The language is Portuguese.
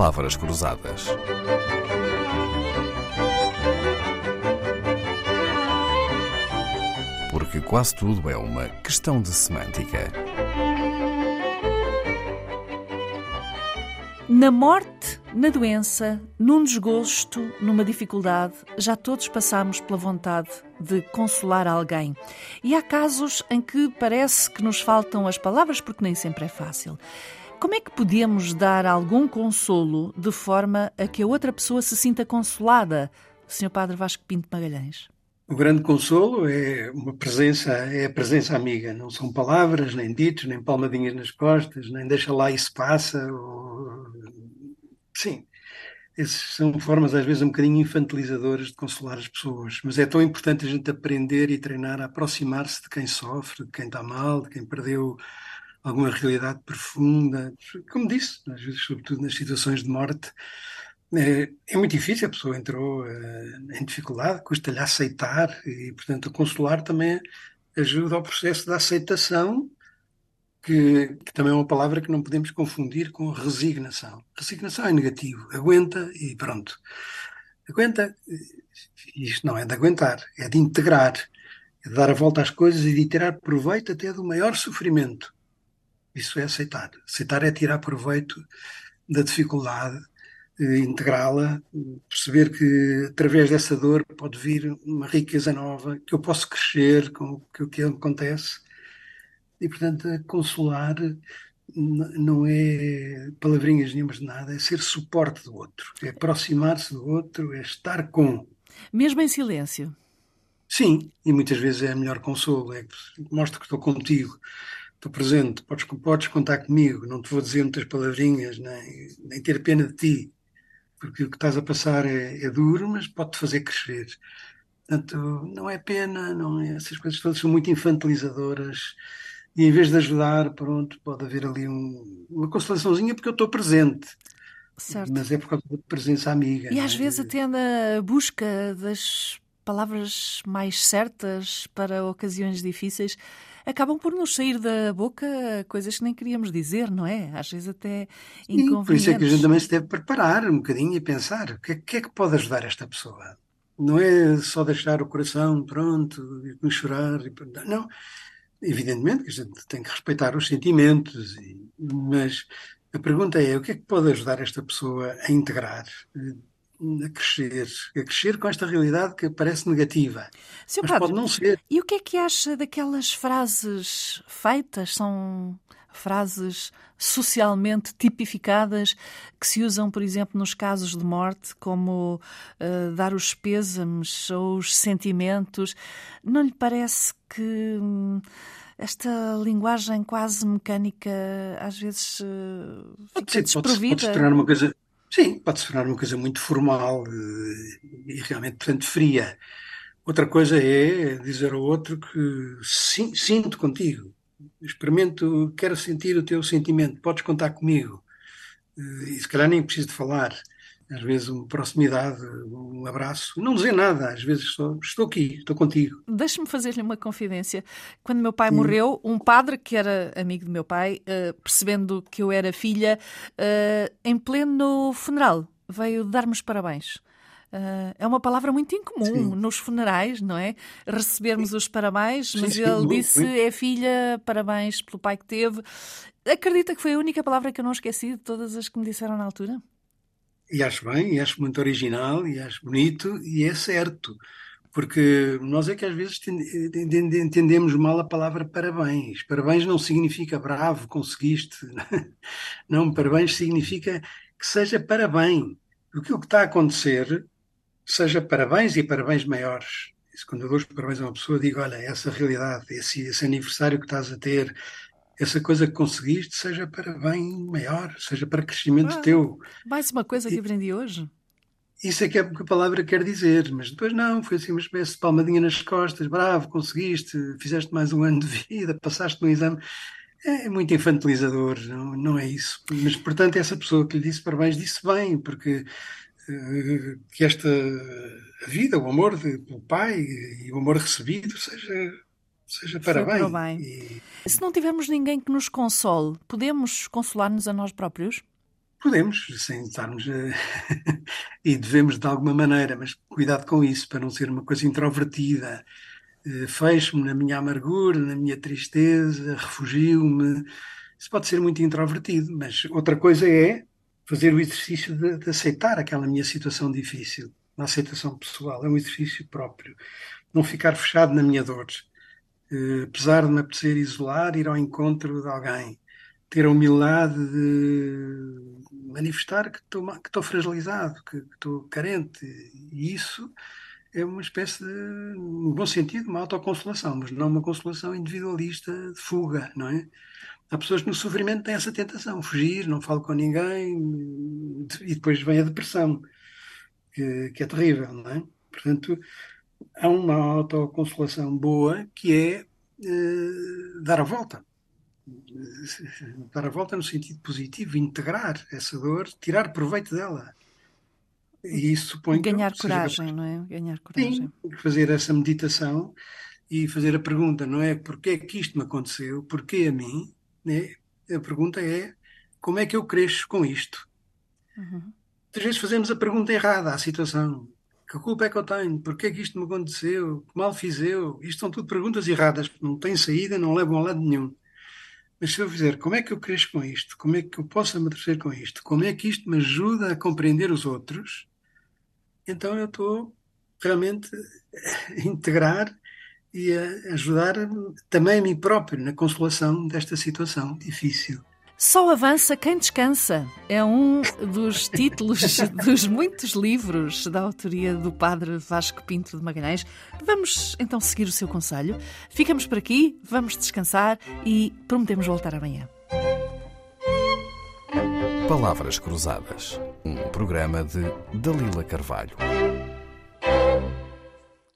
palavras cruzadas. Porque quase tudo é uma questão de semântica. Na morte, na doença, num desgosto, numa dificuldade, já todos passamos pela vontade de consolar alguém. E há casos em que parece que nos faltam as palavras porque nem sempre é fácil. Como é que podemos dar algum consolo de forma a que a outra pessoa se sinta consolada, Sr. Padre Vasco Pinto Magalhães? O grande consolo é uma presença, é a presença amiga. Não são palavras, nem ditos, nem palmadinhas nas costas, nem deixa lá se passa. Ou... Sim, essas são formas às vezes um bocadinho infantilizadoras de consolar as pessoas. Mas é tão importante a gente aprender e treinar a aproximar-se de quem sofre, de quem está mal, de quem perdeu alguma realidade profunda. Como disse, às vezes, sobretudo nas situações de morte, é, é muito difícil, a pessoa entrou é, em dificuldade, custa-lhe aceitar, e, portanto, a consolar também ajuda ao processo da aceitação, que, que, também é uma palavra que não podemos confundir com resignação. Resignação é negativo, aguenta e pronto. Aguenta, isto não é de aguentar, é de integrar, é de dar a volta às coisas e de tirar proveito até do maior sofrimento. Isso é aceitar. Aceitar é tirar proveito da dificuldade, eh, integrá-la, perceber que através dessa dor pode vir uma riqueza nova, que eu posso crescer com o que acontece. E, portanto, consolar não é palavrinhas nenhumas de nada, é ser suporte do outro, é aproximar-se do outro, é estar com. Mesmo em silêncio. Sim, e muitas vezes é a melhor consolo, é mostro que estou contigo estou presente, podes, podes contar comigo, não te vou dizer muitas palavrinhas, nem, nem ter pena de ti, porque o que estás a passar é, é duro, mas pode-te fazer crescer. Portanto, não é pena, não é, essas coisas todas são muito infantilizadoras e em vez de ajudar, pronto, pode haver ali um, uma consolaçãozinha porque eu estou presente. Certo. Mas é por causa da presença amiga. E às é? vezes até na busca das palavras mais certas para ocasiões difíceis acabam por nos sair da boca coisas que nem queríamos dizer, não é? Às vezes até inconvenientes. por isso é que a gente também se deve preparar um bocadinho e pensar o que, é, que é que pode ajudar esta pessoa. Não é só deixar o coração pronto e chorar. Não, evidentemente que a gente tem que respeitar os sentimentos, mas a pergunta é o que é que pode ajudar esta pessoa a integrar a crescer, a crescer com esta realidade que parece negativa. Seu mas padre, pode não ser. E o que é que acha daquelas frases feitas? São frases socialmente tipificadas que se usam, por exemplo, nos casos de morte, como uh, dar os pêsames ou os sentimentos. Não lhe parece que hum, esta linguagem quase mecânica às vezes uh, fica Sim, desprovida? Pode, pode se tornar uma coisa Sim, pode se tornar uma coisa muito formal eh, e realmente, portanto, fria. Outra coisa é dizer ao outro que sim, sinto contigo, experimento, quero sentir o teu sentimento, podes contar comigo. Eh, e se calhar nem preciso de falar às vezes uma proximidade, um abraço, não dizer nada, às vezes só estou aqui, estou contigo. Deixe-me fazer-lhe uma confidência. Quando meu pai morreu, um padre que era amigo do meu pai, uh, percebendo que eu era filha, uh, em pleno funeral, veio dar-me os parabéns. Uh, é uma palavra muito incomum Sim. nos funerais, não é? Recebermos os parabéns, mas Sim, ele disse: é filha, parabéns pelo pai que teve. Acredita que foi a única palavra que eu não esqueci de todas as que me disseram na altura? E acho bem, e acho muito original, e acho bonito, e é certo. Porque nós é que às vezes entendemos mal a palavra parabéns. Parabéns não significa bravo, conseguiste. Não, parabéns significa que seja parabéns. O que está a acontecer seja parabéns e parabéns maiores. Quando eu dou os parabéns a uma pessoa, digo: olha, essa realidade, esse, esse aniversário que estás a ter, essa coisa que conseguiste seja para bem maior, seja para crescimento ah, teu. Mais uma coisa que aprendi hoje. Isso é que é o que a palavra quer dizer, mas depois não, foi assim uma espécie de palmadinha nas costas, bravo, conseguiste, fizeste mais um ano de vida, passaste no exame. É muito infantilizador, não, não é isso. Mas, portanto, essa pessoa que lhe disse parabéns disse bem, porque uh, que esta vida, o amor pelo pai e o amor recebido seja seja para bem. para bem. E... Se não tivermos ninguém que nos console, podemos consolar-nos a nós próprios? Podemos, sem estarmos. e devemos de alguma maneira, mas cuidado com isso, para não ser uma coisa introvertida. Fecho-me na minha amargura, na minha tristeza, refugio-me. Isso pode ser muito introvertido, mas outra coisa é fazer o exercício de, de aceitar aquela minha situação difícil. A aceitação pessoal é um exercício próprio. Não ficar fechado na minha dor. Uh, apesar de me apetecer isolar, ir ao encontro de alguém. Ter a humildade de manifestar que estou, que estou fragilizado, que, que estou carente. E isso é uma espécie de, no bom sentido, uma autoconsolação, mas não uma consolação individualista de fuga, não é? Há pessoas que no sofrimento têm essa tentação, fugir, não falo com ninguém, e depois vem a depressão, que, que é terrível, não é? Portanto, há uma autoconsolação boa que é eh, dar a volta. Dar a volta no sentido positivo, integrar essa dor, tirar proveito dela. E isso supõe Ganhar que, coragem, seja, não é? Ganhar coragem. Sim, fazer essa meditação e fazer a pergunta, não é? Porquê é que isto me aconteceu? Porquê a mim? Né? A pergunta é como é que eu cresço com isto? Uhum. Às vezes fazemos a pergunta errada à situação. Que culpa é que eu tenho? Porquê é que isto me aconteceu? Que mal fiz eu? Isto são tudo perguntas erradas, que não têm saída, não levam a lado nenhum. Mas se eu fizer, como é que eu cresço com isto? Como é que eu posso amadurecer com isto? Como é que isto me ajuda a compreender os outros? Então eu estou realmente a integrar e a ajudar também a mim próprio na consolação desta situação difícil. Só avança quem descansa. É um dos títulos dos muitos livros da autoria do padre Vasco Pinto de Magalhães. Vamos então seguir o seu conselho. Ficamos por aqui, vamos descansar e prometemos voltar amanhã. Palavras Cruzadas, um programa de Dalila Carvalho.